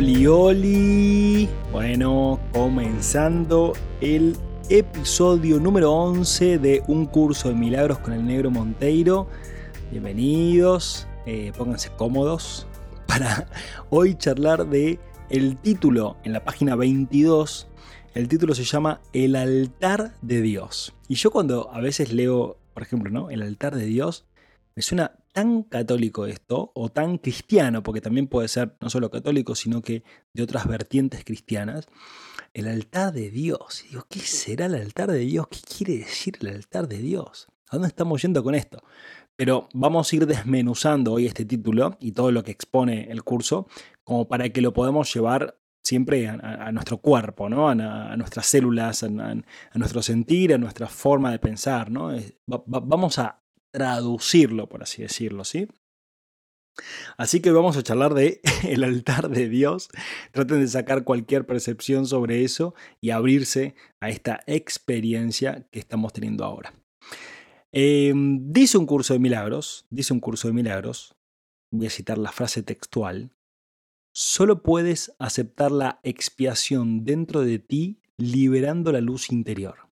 Oli, oli. Bueno, comenzando el episodio número 11 de Un curso de milagros con el negro Monteiro. Bienvenidos, eh, pónganse cómodos para hoy charlar de el título en la página 22. El título se llama El altar de Dios. Y yo cuando a veces leo, por ejemplo, ¿no? El altar de Dios, me suena tan católico esto, o tan cristiano, porque también puede ser no solo católico, sino que de otras vertientes cristianas, el altar de Dios. Y digo, ¿qué será el altar de Dios? ¿Qué quiere decir el altar de Dios? ¿A dónde estamos yendo con esto? Pero vamos a ir desmenuzando hoy este título y todo lo que expone el curso, como para que lo podamos llevar siempre a, nuestro cuerpo, ¿no? a, nuestras células, a, nuestro sentir, a nuestra forma de pensar. ¿no? vamos a traducirlo, por así decirlo, ¿sí? Así que vamos a charlar de el altar de Dios. Traten de sacar cualquier percepción sobre eso y abrirse a esta experiencia que estamos teniendo ahora. Em, dice un curso de milagros, dice un curso de milagros, voy a citar la frase textual, solo puedes aceptar la expiación dentro de ti liberando la luz interior.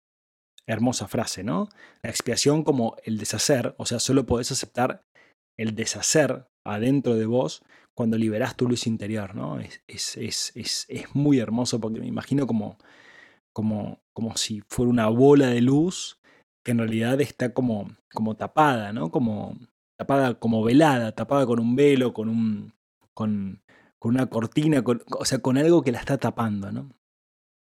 Hermosa frase, ¿no? La expiación como el deshacer, o sea, solo podés aceptar el deshacer adentro de vos cuando liberás tu luz interior, ¿no? Es, es, es, es muy hermoso porque me imagino como, como, como si fuera una bola de luz que en realidad está como, como tapada, ¿no? Como tapada, como velada, tapada con un velo, con un. con, con una cortina, o sea, con algo que la está tapando, ¿no?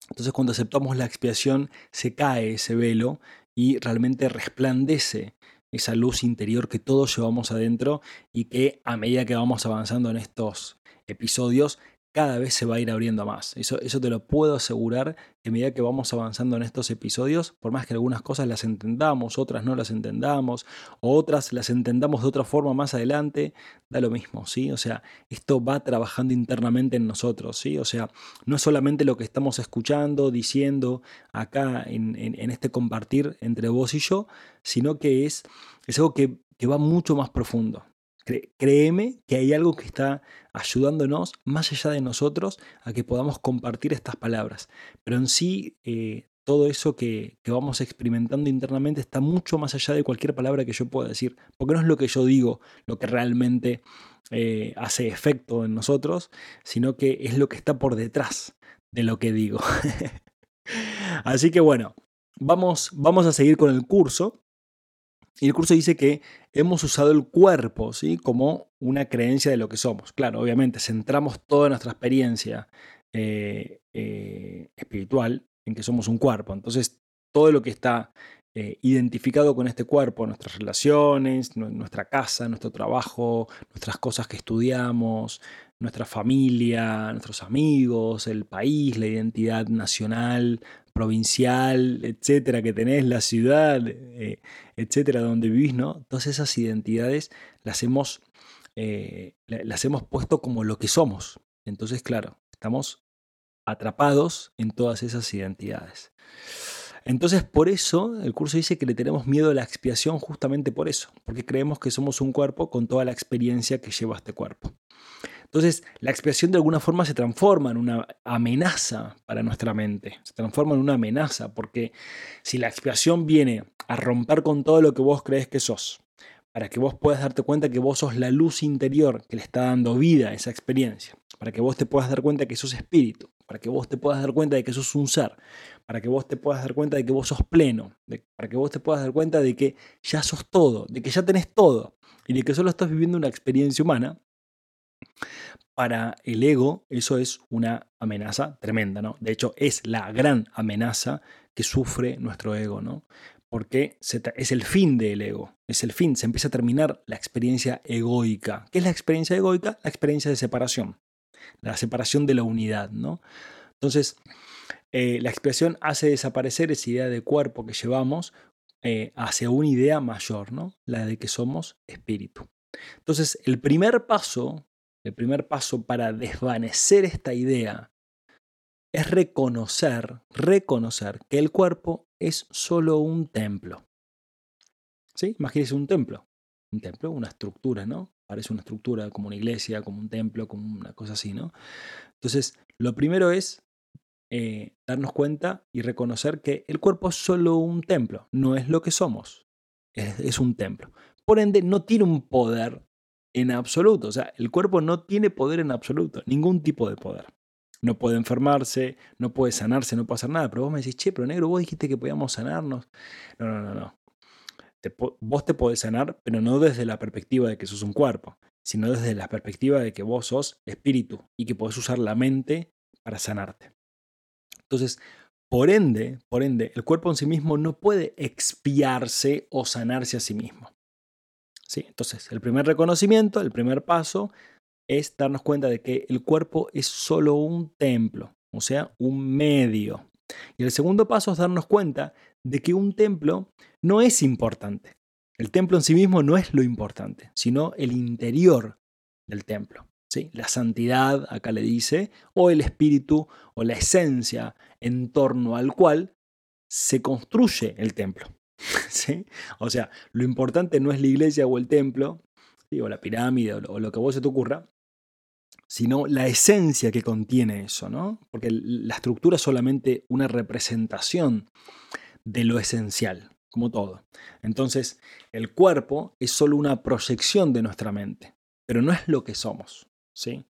Entonces cuando aceptamos la expiación se cae ese velo y realmente resplandece esa luz interior que todos llevamos adentro y que a medida que vamos avanzando en estos episodios cada vez se va a ir abriendo más. Eso, eso te lo puedo asegurar que a medida que vamos avanzando en estos episodios, por más que algunas cosas las entendamos, otras no las entendamos, otras las entendamos de otra forma más adelante, da lo mismo, ¿sí? O sea, esto va trabajando internamente en nosotros, ¿sí? O sea, no es solamente lo que estamos escuchando, diciendo acá en, este compartir entre vos y yo, sino que es, es algo que, que va mucho más profundo créeme que hay algo que está ayudándonos más allá de nosotros a que podamos compartir estas palabras. Pero en sí, eh, todo eso que, vamos experimentando internamente está mucho más allá de cualquier palabra que yo pueda decir. Porque no es lo que yo digo lo que realmente eh, hace efecto en nosotros, sino que es lo que está por detrás de lo que digo. Así que bueno, vamos, vamos a seguir con el curso. Y el curso dice que hemos usado el cuerpo ¿sí? como una creencia de lo que somos. Claro, obviamente, centramos toda nuestra experiencia eh, eh, espiritual en que somos un cuerpo. Entonces, todo lo que está eh, identificado con este cuerpo, nuestras relaciones, nuestra casa, nuestro trabajo, nuestras cosas que estudiamos, nuestra familia, nuestros amigos, el país, la identidad nacional, provincial, etcétera, que tenés, la ciudad, eh, etcétera, donde vivís, ¿no? Todas esas identidades las hemos, eh, las hemos puesto como lo que somos. Entonces, claro, estamos atrapados en todas esas identidades. Entonces, por eso el curso dice que le tenemos miedo a la expiación justamente por eso, porque creemos que somos un cuerpo con toda la experiencia que lleva este cuerpo. Entonces, la expiación de alguna forma se transforma en una amenaza para nuestra mente, se transforma en una amenaza, porque si la expiación viene a romper con todo lo que vos crees que sos, para que vos puedas darte cuenta que vos sos la luz interior que le está dando vida a esa experiencia, para que vos te puedas dar cuenta que sos espíritu, para que vos te puedas dar cuenta de que sos un ser, para que vos te puedas dar cuenta de que vos sos pleno, para que vos te puedas dar cuenta de que ya sos todo, de que ya tenés todo y de que solo estás viviendo una experiencia humana, para el ego eso es una amenaza tremenda, ¿no? De hecho, es la gran amenaza que sufre nuestro ego, ¿no? Porque es el fin del ego, es el fin, se empieza a terminar la experiencia egoica. ¿Qué es la experiencia egoica? La experiencia de separación, la separación de la unidad, ¿no? Entonces, eh, la expiación hace desaparecer esa idea de cuerpo que llevamos eh, hacia una idea mayor, ¿no? La de que somos espíritu. Entonces, el primer paso, el primer paso para desvanecer esta idea es reconocer, reconocer que el cuerpo es solo un templo. ¿Sí? Imagínese un templo. Un templo, una estructura, ¿no? Parece una estructura como una iglesia, como un templo, como una cosa así, ¿no? Entonces, lo primero es eh, darnos cuenta y reconocer que el cuerpo es solo un templo, no es lo que somos, es, un templo. Por ende, no tiene un poder en absoluto, o sea, el cuerpo no tiene poder en absoluto, ningún tipo de poder. No puede enfermarse, no puede sanarse, no puede hacer nada. Pero vos me decís, che, pero negro, vos dijiste que podíamos sanarnos. No, no, no, no. vos te podés sanar, pero no desde la perspectiva de que sos un cuerpo, sino desde la perspectiva de que vos sos espíritu y que podés usar la mente para sanarte. Entonces, por ende, por ende, el cuerpo en sí mismo no puede expiarse o sanarse a sí mismo. ¿Sí? Entonces, el primer reconocimiento, el primer paso, es darnos cuenta de que el cuerpo es solo un templo, o sea, un medio. Y el segundo paso es darnos cuenta de que un templo no es importante. El templo en sí mismo no es lo importante, sino el interior del templo. La santidad, acá le dice, o el espíritu o la esencia en torno al cual se construye el templo. ¿sí? O sea, lo importante no es la iglesia o el templo, o la pirámide o lo, que a vos se te ocurra, sino la esencia que contiene eso, ¿no? Porque la estructura es solamente una representación de lo esencial, como todo. Entonces, el cuerpo es solo una proyección de nuestra mente, pero no es lo que somos. ¿sí?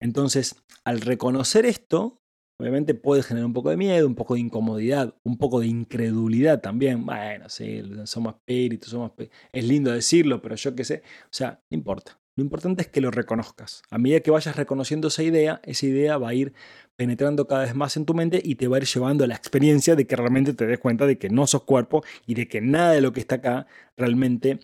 Entonces, al reconocer esto, obviamente puede generar un poco de miedo, un poco de incomodidad, un poco de incredulidad también. Bueno, sí, somos espíritus, somos... Es lindo decirlo, pero yo qué sé. O sea, no importa. Lo importante es que lo reconozcas. A medida que vayas reconociendo esa idea, esa idea va a ir penetrando cada vez más en tu mente y te va a ir llevando a la experiencia de que realmente te des cuenta de que no sos cuerpo y de que nada de lo que está acá realmente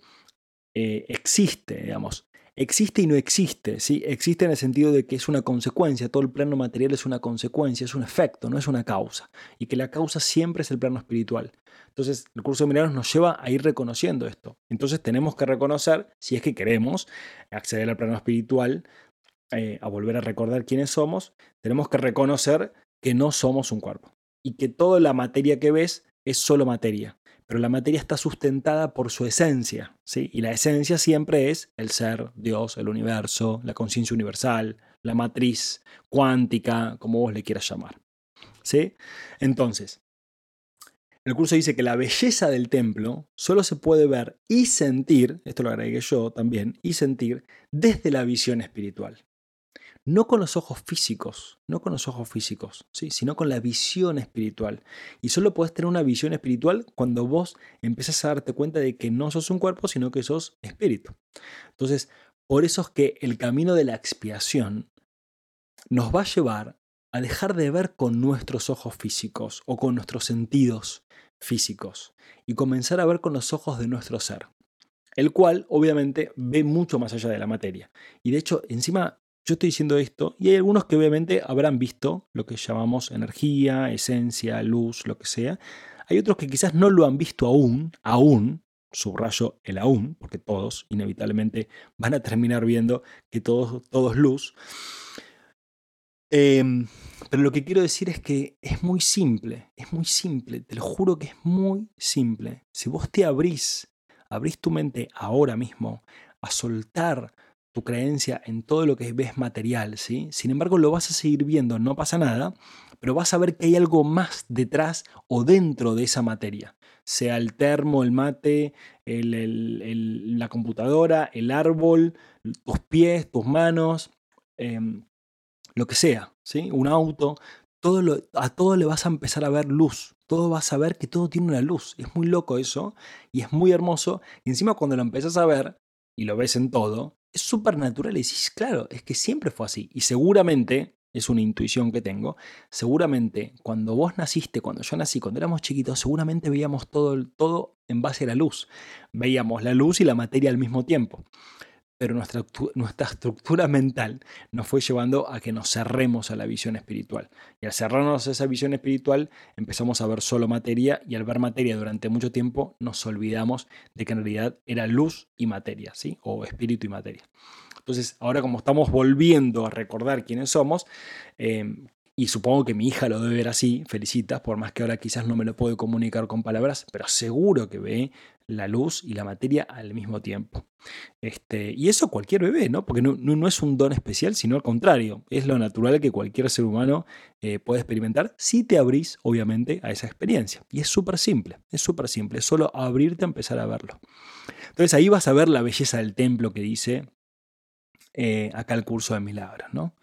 eh, existe, digamos existe y no existe, ¿sí? Existe en el sentido de que es una consecuencia, todo el plano material es una consecuencia, es un efecto, no es una causa, y que la causa siempre es el plano espiritual. Entonces, el curso de milagros nos lleva a ir reconociendo esto. Entonces, tenemos que reconocer, si es que queremos acceder al plano espiritual, eh, a volver a recordar quiénes somos, tenemos que reconocer que no somos un cuerpo y que toda la materia que ves es solo materia pero la materia está sustentada por su esencia, ¿sí? Y la esencia siempre es el ser, Dios, el universo, la conciencia universal, la matriz cuántica, como vos le quieras llamar, ¿sí? Entonces, el curso dice que la belleza del templo solo se puede ver y sentir, esto lo agregué yo también, y sentir desde la visión espiritual no con los ojos físicos, no con los ojos físicos, ¿sí? sino con la visión espiritual. Y solo puedes tener una visión espiritual cuando vos empiezas a darte cuenta de que no sos un cuerpo, sino que sos espíritu. Entonces, por eso es que el camino de la expiación nos va a llevar a dejar de ver con nuestros ojos físicos o con nuestros sentidos físicos y comenzar a ver con los ojos de nuestro ser, el cual obviamente ve mucho más allá de la materia. Y de hecho, encima yo estoy diciendo esto y hay algunos que obviamente habrán visto lo que llamamos energía, esencia, luz, lo que sea. Hay otros que quizás no lo han visto aún, aún, subrayo el aún, porque todos inevitablemente van a terminar viendo que todo, todo es luz. Em, pero lo que quiero decir es que es muy simple, es muy simple, te lo juro que es muy simple. Si vos te abrís, abrís tu mente ahora mismo a soltar tu creencia en todo lo que ves material, ¿sí? Sin embargo, lo vas a seguir viendo, no pasa nada, pero vas a ver que hay algo más detrás o dentro de esa materia, sea el termo, el mate, la computadora, el árbol, tus pies, tus manos, em, lo que sea, ¿sí? Un auto, todo a todo le vas a empezar a ver luz, todo vas a ver que todo tiene una luz, es muy loco eso y es muy hermoso, y encima cuando lo empiezas a ver y lo ves en todo, es súper natural y decís, claro, es que siempre fue así. Y seguramente, es una intuición que tengo, seguramente cuando vos naciste, cuando yo nací, cuando éramos chiquitos, seguramente veíamos todo, todo en base a la luz. Veíamos la luz y la materia al mismo tiempo. Pero nuestra, nuestra, estructura mental nos fue llevando a que nos cerremos a la visión espiritual. Y al cerrarnos a esa visión espiritual empezamos a ver solo materia y al ver materia durante mucho tiempo nos olvidamos de que en realidad era luz y materia, ¿sí? o espíritu y materia. Entonces, ahora como estamos volviendo a recordar quiénes somos, eh, y supongo que mi hija lo debe ver así, felicitas, por más que ahora quizás no me lo puedo comunicar con palabras, pero seguro que ve la luz y la materia al mismo tiempo. Este, y eso cualquier bebé, ¿no? Porque no, es un don especial, sino al contrario, es lo natural que cualquier ser humano eh, puede experimentar si te abrís, obviamente, a esa experiencia. Y es súper simple, es súper simple, es solo abrirte a empezar a verlo. Entonces ahí vas a ver la belleza del templo que dice eh, acá el curso de milagros, ¿no?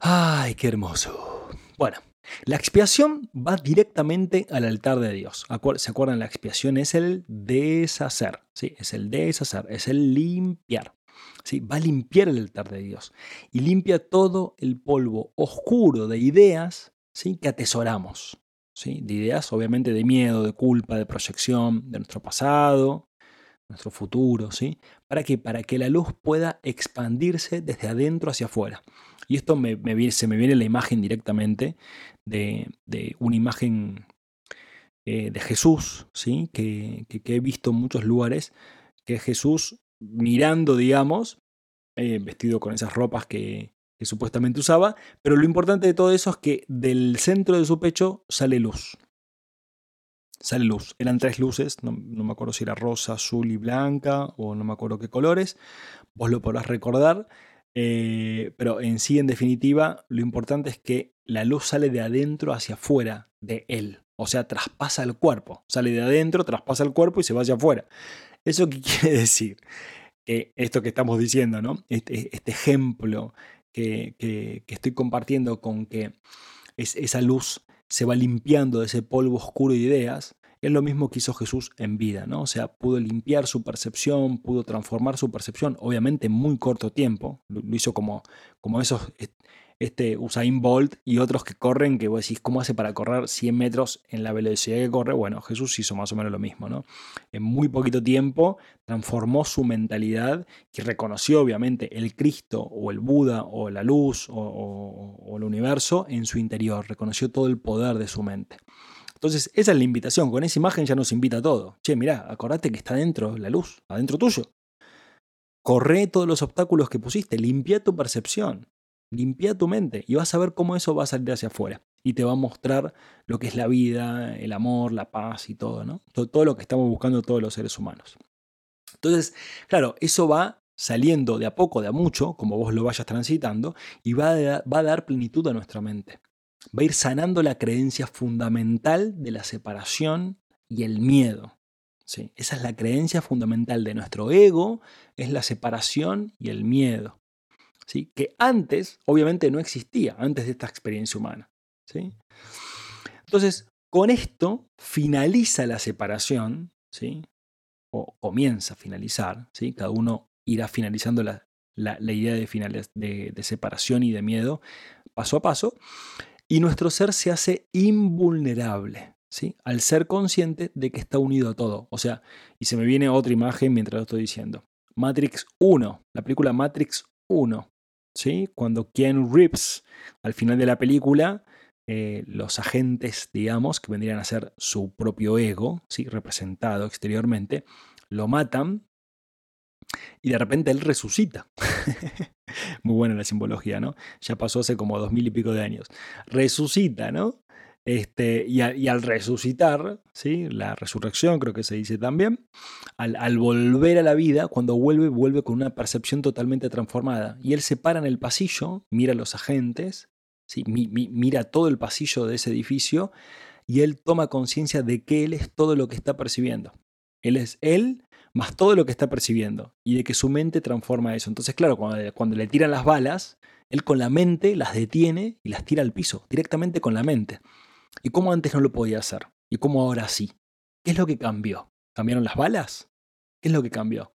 Ay, qué hermoso. Bueno, la expiación va directamente al altar de Dios. ¿Se acuerdan? La expiación es el deshacer. ¿sí? Es el deshacer, es el limpiar. ¿sí? Va a limpiar el altar de Dios. Y limpia todo el polvo oscuro de ideas ¿sí? que atesoramos. ¿sí? De ideas, obviamente, de miedo, de culpa, de proyección, de nuestro pasado, nuestro futuro. ¿sí? ¿Para qué? Para que la luz pueda expandirse desde adentro hacia afuera. Y esto se me viene la imagen directamente de, una imagen eh, de Jesús, ¿sí? Que, he visto en muchos lugares, que es Jesús mirando, digamos, eh, vestido con esas ropas que, supuestamente usaba, pero lo importante de todo eso es que del centro de su pecho sale luz. Sale luz. Eran tres luces, no, no, me acuerdo si era rosa, azul y blanca, o no me acuerdo qué colores. Vos lo podrás recordar. Eh, pero en sí, en definitiva, lo importante es que la luz sale de adentro hacia afuera de él. O sea, traspasa el cuerpo. Sale de adentro, traspasa el cuerpo y se va hacia afuera. ¿Eso qué quiere decir? Que esto que estamos diciendo, ¿no? Este, este ejemplo que, que, estoy compartiendo con que es, esa luz se va limpiando de ese polvo oscuro de ideas, es lo mismo que hizo Jesús en vida, ¿no? O sea, pudo limpiar su percepción, pudo transformar su percepción, obviamente en muy corto tiempo. Lo, hizo como, como esos, este Usain Bolt y otros que corren, que vos decís, ¿cómo hace para correr 100 metros en la velocidad que corre? Bueno, Jesús hizo más o menos lo mismo, ¿no? En muy poquito tiempo transformó su mentalidad, que reconoció obviamente el Cristo o el Buda o la luz o, o el universo en su interior, reconoció todo el poder de su mente. Entonces, esa es la invitación. Con esa imagen ya nos invita a todo. Che, mirá, acordate que está dentro la luz, adentro tuyo. Corre todos los obstáculos que pusiste, limpia tu percepción, limpia tu mente y vas a ver cómo eso va a salir hacia afuera. Y te va a mostrar lo que es la vida, el amor, la paz y todo, ¿no? Todo, lo que estamos buscando todos los seres humanos. Entonces, claro, eso va saliendo de a poco, de a mucho, como vos lo vayas transitando, y va va a dar plenitud a nuestra mente va a ir sanando la creencia fundamental de la separación y el miedo. ¿sí? Esa es la creencia fundamental de nuestro ego, es la separación y el miedo. ¿sí? Que antes, obviamente, no existía, antes de esta experiencia humana. ¿sí? Entonces, con esto finaliza la separación, ¿sí? o comienza a finalizar, ¿sí? cada uno irá finalizando la, idea de, de, de separación y de miedo paso a paso, y nuestro ser se hace invulnerable, ¿sí? Al ser consciente de que está unido a todo. O sea, y se me viene otra imagen mientras lo estoy diciendo. Matrix 1, la película Matrix 1, ¿sí? Cuando Ken Reeves, al final de la película, eh, los agentes, digamos, que vendrían a ser su propio ego, ¿sí? representado exteriormente, lo matan y de repente él resucita. Muy buena la simbología, ¿no? Ya pasó hace como dos mil y pico de años. Resucita, ¿no? Este, y, al resucitar, ¿sí? la resurrección creo que se dice también, al, volver a la vida, cuando vuelve, vuelve con una percepción totalmente transformada. Y él se para en el pasillo, mira a los agentes, ¿sí? mira todo el pasillo de ese edificio y él toma conciencia de que él es todo lo que está percibiendo. Él es él más todo lo que está percibiendo y de que su mente transforma eso. Entonces, claro, cuando, le tiran las balas, él con la mente las detiene y las tira al piso, directamente con la mente. ¿Y cómo antes no lo podía hacer? ¿Y cómo ahora sí? ¿Qué es lo que cambió? ¿Cambiaron las balas? ¿Qué es lo que cambió?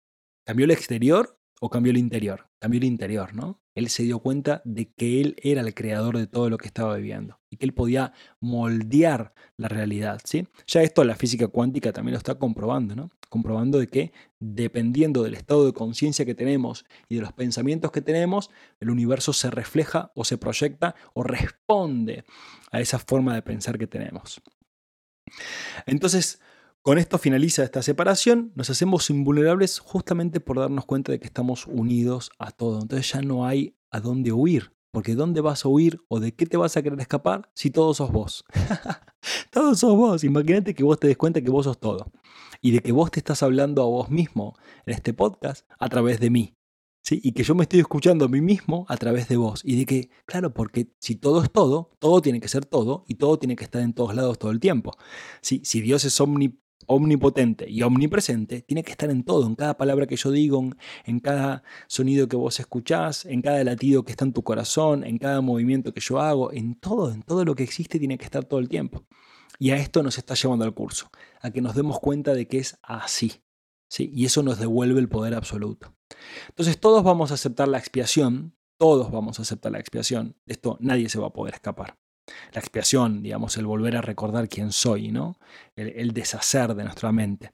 ¿Cambió el exterior o cambió el interior? Cambió el interior, ¿no? Él se dio cuenta de que él era el creador de todo lo que estaba viviendo y que él podía moldear la realidad. ¿sí? Ya esto la física cuántica también lo está comprobando, ¿no? comprobando de que dependiendo del estado de conciencia que tenemos y de los pensamientos que tenemos, el universo se refleja o se proyecta o responde a esa forma de pensar que tenemos. Entonces, con esto finaliza esta separación, nos hacemos invulnerables justamente por darnos cuenta de que estamos unidos a todo. Entonces ya no hay a dónde huir, porque ¿dónde vas a huir o de qué te vas a querer escapar si todos sos vos? todos sos vos. Imagínate que vos te des cuenta que vos sos todo. Y de que vos te estás hablando a vos mismo en este podcast a través de mí. ¿Sí? Y que yo me estoy escuchando a mí mismo a través de vos. Y de que, claro, porque si todo es todo, todo tiene que ser todo y todo tiene que estar en todos lados todo el tiempo. ¿Sí? Si Dios es omnipotente, omnipotente y omnipresente, tiene que estar en todo, en cada palabra que yo digo, en cada sonido que vos escuchás, en cada latido que está en tu corazón, en cada movimiento que yo hago, en todo, en todo lo que existe tiene que estar todo el tiempo. Y a esto nos está llevando al curso, a que nos demos cuenta de que es así. ¿sí? Y eso nos devuelve el poder absoluto. Entonces todos vamos a aceptar la expiación, todos vamos a aceptar la expiación. De esto nadie se va a poder escapar la expiación, digamos, el volver a recordar quién soy, ¿no? El, deshacer de nuestra mente.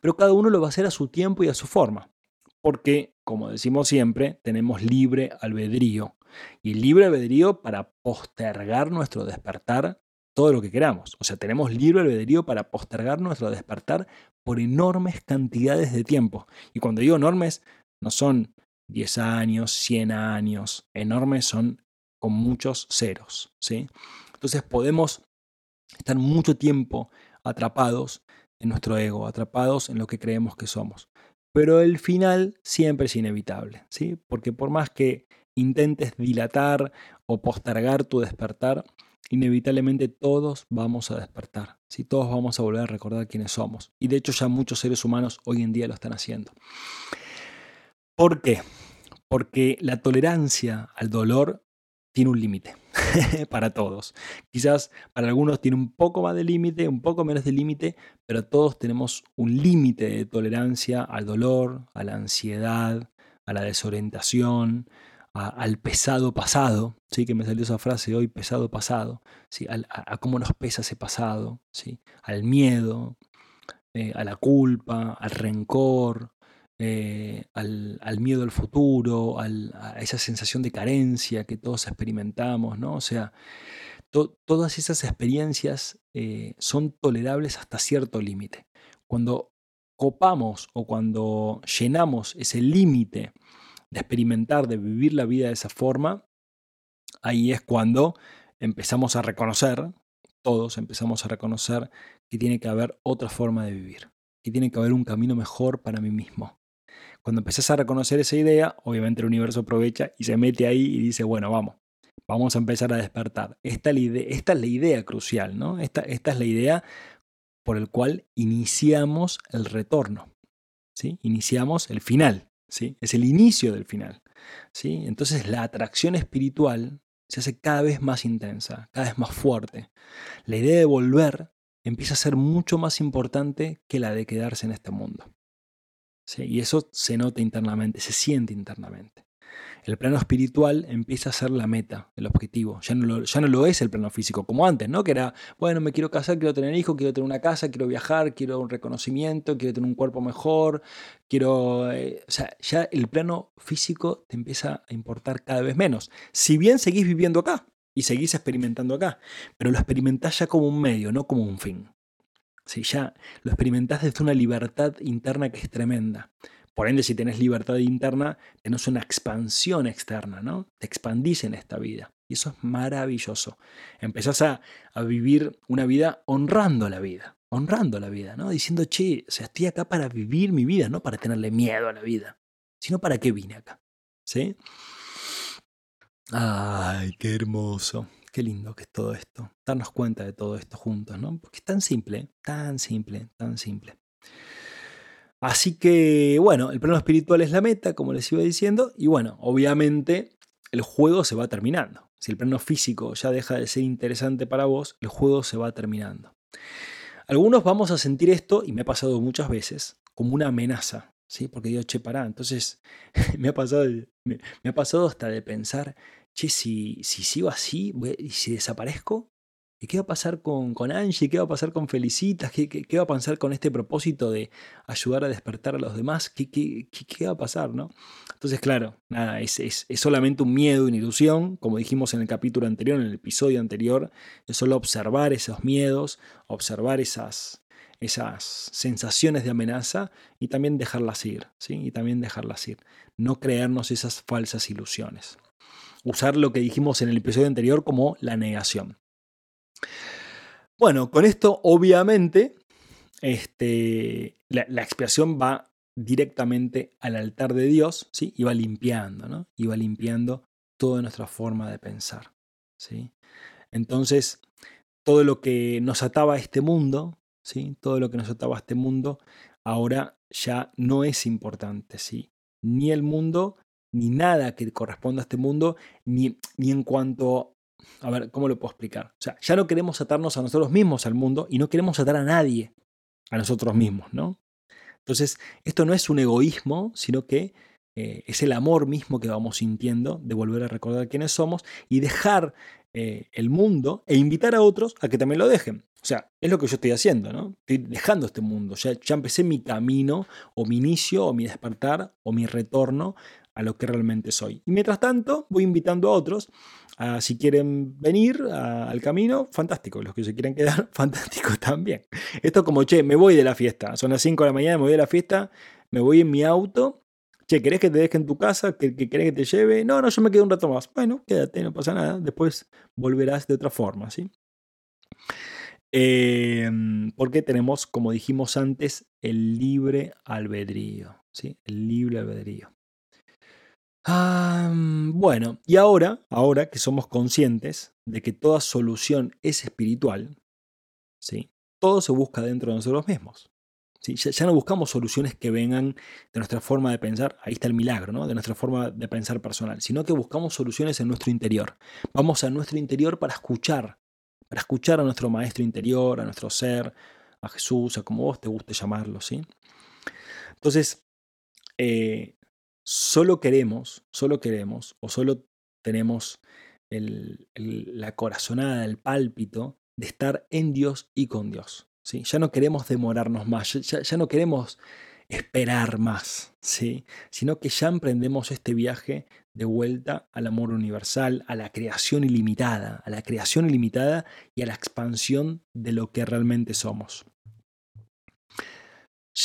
Pero cada uno lo va a hacer a su tiempo y a su forma, porque, como decimos siempre, tenemos libre albedrío. Y libre albedrío para postergar nuestro despertar todo lo que queramos. O sea, tenemos libre albedrío para postergar nuestro despertar por enormes cantidades de tiempo. Y cuando digo enormes, no son 10 años, 100 años. Enormes son con muchos ceros. ¿sí? Entonces podemos estar mucho tiempo atrapados en nuestro ego, atrapados en lo que creemos que somos. Pero el final siempre es inevitable, ¿sí? porque por más que intentes dilatar o postergar tu despertar, inevitablemente todos vamos a despertar, ¿sí? todos vamos a volver a recordar quiénes somos. Y de hecho ya muchos seres humanos hoy en día lo están haciendo. ¿Por qué? Porque la tolerancia al dolor tiene un límite para todos. Quizás para algunos tiene un poco más de límite, un poco menos de límite, pero todos tenemos un límite de tolerancia al dolor, a la ansiedad, a la desorientación, al pesado pasado, ¿sí? que me salió esa frase hoy, pesado pasado, ¿sí? a, cómo nos pesa ese pasado, ¿sí? al miedo, eh, a la culpa, al rencor, eh, al, miedo al futuro, a esa sensación de carencia que todos experimentamos, ¿no? O sea, todas esas experiencias eh, son tolerables hasta cierto límite. Cuando copamos o cuando llenamos ese límite de experimentar, de vivir la vida de esa forma, ahí es cuando empezamos a reconocer, todos empezamos a reconocer que tiene que haber otra forma de vivir, que tiene que haber un camino mejor para mí mismo. Cuando empezás a reconocer esa idea, obviamente el universo aprovecha y se mete ahí y dice, bueno, vamos, vamos a empezar a despertar. Esta, es la idea crucial, ¿no? Esta, esta es la idea por el cual iniciamos el retorno, ¿sí? Iniciamos el final, ¿sí? Es el inicio del final, ¿sí? Entonces la atracción espiritual se hace cada vez más intensa, cada vez más fuerte. La idea de volver empieza a ser mucho más importante que la de quedarse en este mundo. Y eso se nota internamente, se siente internamente. El plano espiritual empieza a ser la meta, el objetivo. Ya no, lo, ya no lo es el plano físico como antes, ¿no? Que era, bueno, me quiero casar, quiero tener hijos, quiero tener una casa, quiero viajar, quiero un reconocimiento, quiero tener un cuerpo mejor, quiero... Eh, o sea, ya el plano físico te empieza a importar cada vez menos. Si bien seguís viviendo acá y seguís experimentando acá, pero lo experimentás ya como un medio, no como un fin. Si ya lo experimentás desde una libertad interna que es tremenda. Por ende, si tenés libertad interna, tenés una expansión externa, ¿no? Te expandís en esta vida. Y eso es maravilloso. Empezás a, vivir una vida honrando la vida, honrando la vida, ¿no? Diciendo, che, o sea, estoy acá para vivir mi vida, no para tenerle miedo a la vida, sino para qué vine acá. ¿Sí? Ay, qué hermoso. Qué lindo que es todo esto, darnos cuenta de todo esto juntos, ¿no? Porque es tan simple, tan simple, tan simple. Así que, bueno, el plano espiritual es la meta, como les iba diciendo, y bueno, obviamente el juego se va terminando. Si el plano físico ya deja de ser interesante para vos, el juego se va terminando. Algunos vamos a sentir esto, y me ha pasado muchas veces, como una amenaza. ¿sí? Porque digo, che, pará. Entonces me ha pasado, me, ha pasado hasta de pensar, che, si, si sigo así y si desaparezco, ¿Y qué va a pasar con, con Angie? ¿Qué va a pasar con Felicitas? ¿Qué, ¿Qué, va a pasar con este propósito de ayudar a despertar a los demás? ¿Qué, qué, qué va a pasar? ¿no? Entonces, claro, nada, es, es, es, solamente un miedo, una ilusión, como dijimos en el capítulo anterior, en el episodio anterior, es solo observar esos miedos, observar esas, esas sensaciones de amenaza y también dejarlas ir, ¿sí? Y también dejarlas ir. No creernos esas falsas ilusiones. Usar lo que dijimos en el episodio anterior como la negación. Bueno, con esto obviamente este, la, expiación va directamente al altar de Dios ¿sí? y va limpiando, ¿no? y va limpiando toda nuestra forma de pensar. ¿sí? Entonces, todo lo que nos ataba a este mundo, ¿sí? todo lo que nos ataba a este mundo, ahora ya no es importante, ¿sí? ni el mundo, ni nada que corresponda a este mundo, ni, ni en cuanto a ver, ¿cómo lo puedo explicar? O sea, ya no queremos atarnos a nosotros mismos al mundo y no queremos atar a nadie a nosotros mismos, ¿no? Entonces, esto no es un egoísmo, sino que eh, es el amor mismo que vamos sintiendo de volver a recordar quiénes somos y dejar eh, el mundo e invitar a otros a que también lo dejen. O sea, es lo que yo estoy haciendo, ¿no? Estoy dejando este mundo. Ya, ya empecé mi camino, o mi inicio, o mi despertar, o mi retorno a lo que realmente soy. Y mientras tanto, voy invitando a otros si quieren venir al camino, fantástico. Los que se quieren quedar, fantástico también. Esto es como, che, me voy de la fiesta. Son las 5 de la mañana, me voy de la fiesta, me voy en mi auto. Che, ¿querés que te deje en tu casa? ¿Que, querés que te lleve? No, no, yo me quedo un rato más. Bueno, quédate, no pasa nada. Después volverás de otra forma, ¿sí? Em, porque tenemos, como dijimos antes, el libre albedrío. ¿sí? El libre albedrío bueno, y ahora, ahora que somos conscientes de que toda solución es espiritual, ¿sí? todo se busca dentro de nosotros mismos. ¿sí? Ya, no buscamos soluciones que vengan de nuestra forma de pensar, ahí está el milagro, ¿no? de nuestra forma de pensar personal, sino que buscamos soluciones en nuestro interior. Vamos a nuestro interior para escuchar, para escuchar a nuestro maestro interior, a nuestro ser, a Jesús, a como vos te guste llamarlo. ¿sí? Entonces, eh, solo queremos, solo queremos, o solo tenemos la corazonada, el pálpito de estar en Dios y con Dios. ¿sí? Ya no queremos demorarnos más, ya, no queremos esperar más, ¿sí? sino que ya emprendemos este viaje de vuelta al amor universal, a la creación ilimitada, a la creación ilimitada y a la expansión de lo que realmente somos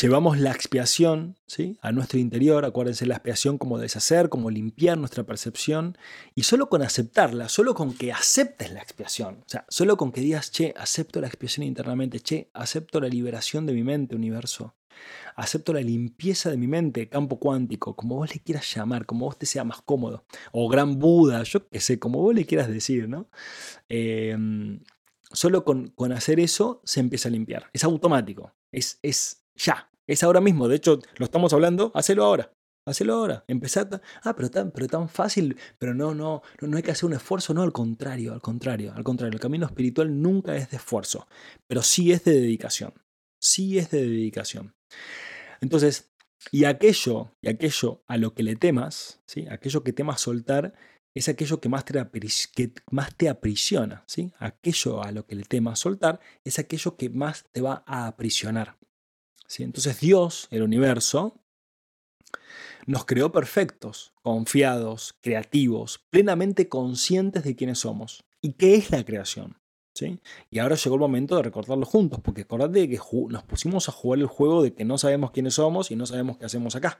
llevamos la expiación ¿sí? a nuestro interior, acuérdense la expiación como deshacer, como limpiar nuestra percepción, y solo con aceptarla, solo con que aceptes la expiación, o sea, solo con que digas, che, acepto la expiación internamente, che, acepto la liberación de mi mente, universo, acepto la limpieza de mi mente, campo cuántico, como vos le quieras llamar, como vos te sea más cómodo, o gran Buda, yo qué sé, como vos le quieras decir, ¿no? Em, solo con, con, hacer eso se empieza a limpiar, es automático, es, es ya. Es ahora mismo. De hecho, lo estamos hablando. Hacelo ahora. Hacelo ahora. Empezar. Ah, pero tan, pero tan fácil. Pero no, no, no, hay que hacer un esfuerzo. No, al contrario, al contrario, al contrario. El camino espiritual nunca es de esfuerzo. Pero sí es de dedicación. Sí es de dedicación. Entonces, y aquello, y aquello a lo que le temas, ¿sí? aquello que temas soltar, es aquello que más te, que más te aprisiona. ¿sí? Aquello a lo que le temas soltar es aquello que más te va a aprisionar. Entonces Dios, el universo, nos creó perfectos, confiados, creativos, plenamente conscientes de quiénes somos. ¿Y qué es la creación? Y ahora llegó el momento de recordarlo juntos, porque acordate que nos pusimos a jugar el juego de que no sabemos quiénes somos y no sabemos qué hacemos acá.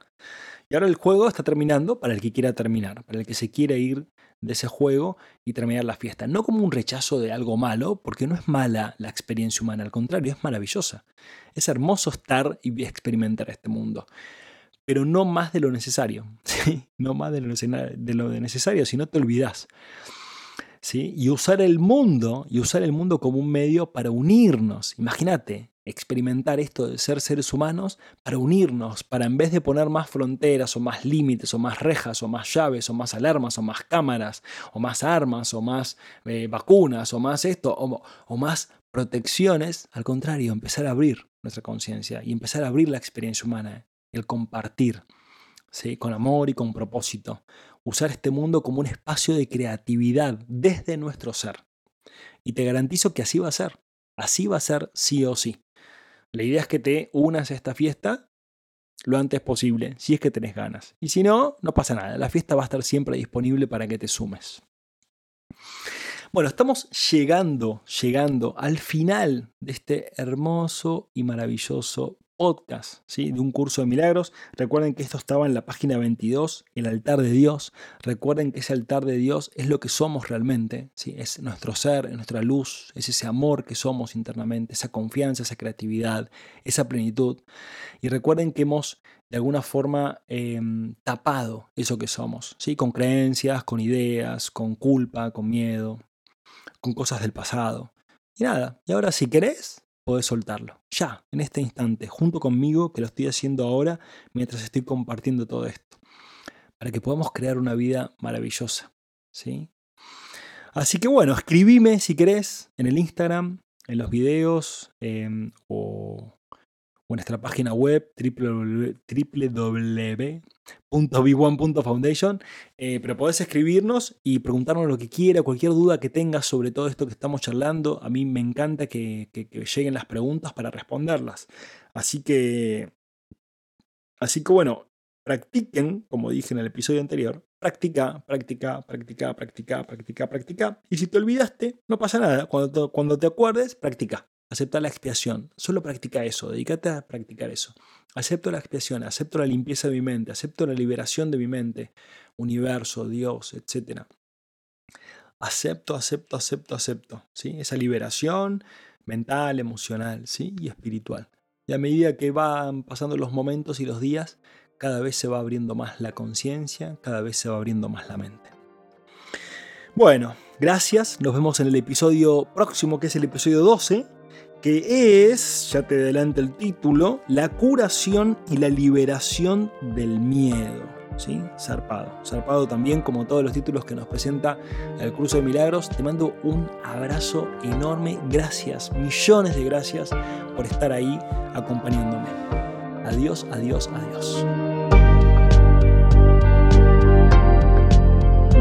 Y ahora el juego está terminando para el que quiera terminar, para el que se quiera ir de ese juego y terminar la fiesta. No como un rechazo de algo malo, porque no es mala la experiencia humana, al contrario, es maravillosa. Es hermoso estar y experimentar este mundo, pero no más de lo necesario, ¿sí? no más de lo, de lo necesario, si no te olvidas. Y usar el mundo, y usar el mundo como un medio para unirnos. Imagínate, experimentar esto de ser seres humanos para unirnos, para en vez de poner más fronteras o más límites o más rejas o más llaves o más alarmas o más cámaras o más armas o más eh, vacunas o más esto o más protecciones, al contrario, empezar a abrir nuestra conciencia y empezar a abrir la experiencia humana el compartir, ¿sí? con amor y con propósito. Usar este mundo como un espacio de creatividad desde nuestro ser. Y te garantizo que así va a ser. Así va a ser sí o sí. La idea es que te unas a esta fiesta lo antes posible, si es que tenés ganas. Y si no, no pasa nada. La fiesta va a estar siempre disponible para que te sumes. Bueno, estamos llegando, llegando al final de este hermoso y maravilloso podcast ¿sí? de un curso de milagros. Recuerden que esto estaba en la página 22, el altar de Dios. Recuerden que ese altar de Dios es lo que somos realmente. ¿sí? Es nuestro ser, es nuestra luz, es ese amor que somos internamente, esa confianza, esa creatividad, esa plenitud. Y recuerden que hemos de alguna forma em, tapado eso que somos, ¿sí? con creencias, con ideas, con culpa, con miedo, con cosas del pasado. Y nada, y ahora si querés, podés soltarlo. Ya, en este instante, junto conmigo, que lo estoy haciendo ahora mientras estoy compartiendo todo esto. Para que podamos crear una vida maravillosa. ¿sí? Así que bueno, escribime si querés en el Instagram, en los videos em, o o nuestra página web www.b1.foundation. Eh, pero podés escribirnos y preguntarnos lo que quiera, cualquier duda que tengas sobre todo esto que estamos charlando. A mí me encanta que, lleguen las preguntas para responderlas. Así que, así que bueno, practiquen, como dije en el episodio anterior, practica, practica, practica, practica, practica, practica. Y si te olvidaste, no pasa nada. Cuando cuando te acuerdes, practica. Acepta la expiación. Solo practica eso, dedícate a practicar eso. Acepto la expiación, acepto la limpieza de mi mente, acepto la liberación de mi mente, universo, Dios, etc. Acepto, acepto, acepto, acepto. ¿sí? Esa liberación mental, emocional ¿sí? y espiritual. Y a medida que van pasando los momentos y los días, cada vez se va abriendo más la conciencia, cada vez se va abriendo más la mente. Bueno, gracias. Nos vemos en el episodio próximo, que es el episodio 12 que es, ya te adelanto el título, la curación y la liberación del miedo. ¿Sí? Zarpado. Zarpado también, como todos los títulos que nos presenta el Curso de Milagros. Te mando un abrazo enorme. Gracias, millones de gracias por estar ahí acompañándome. Adiós, adiós, adiós.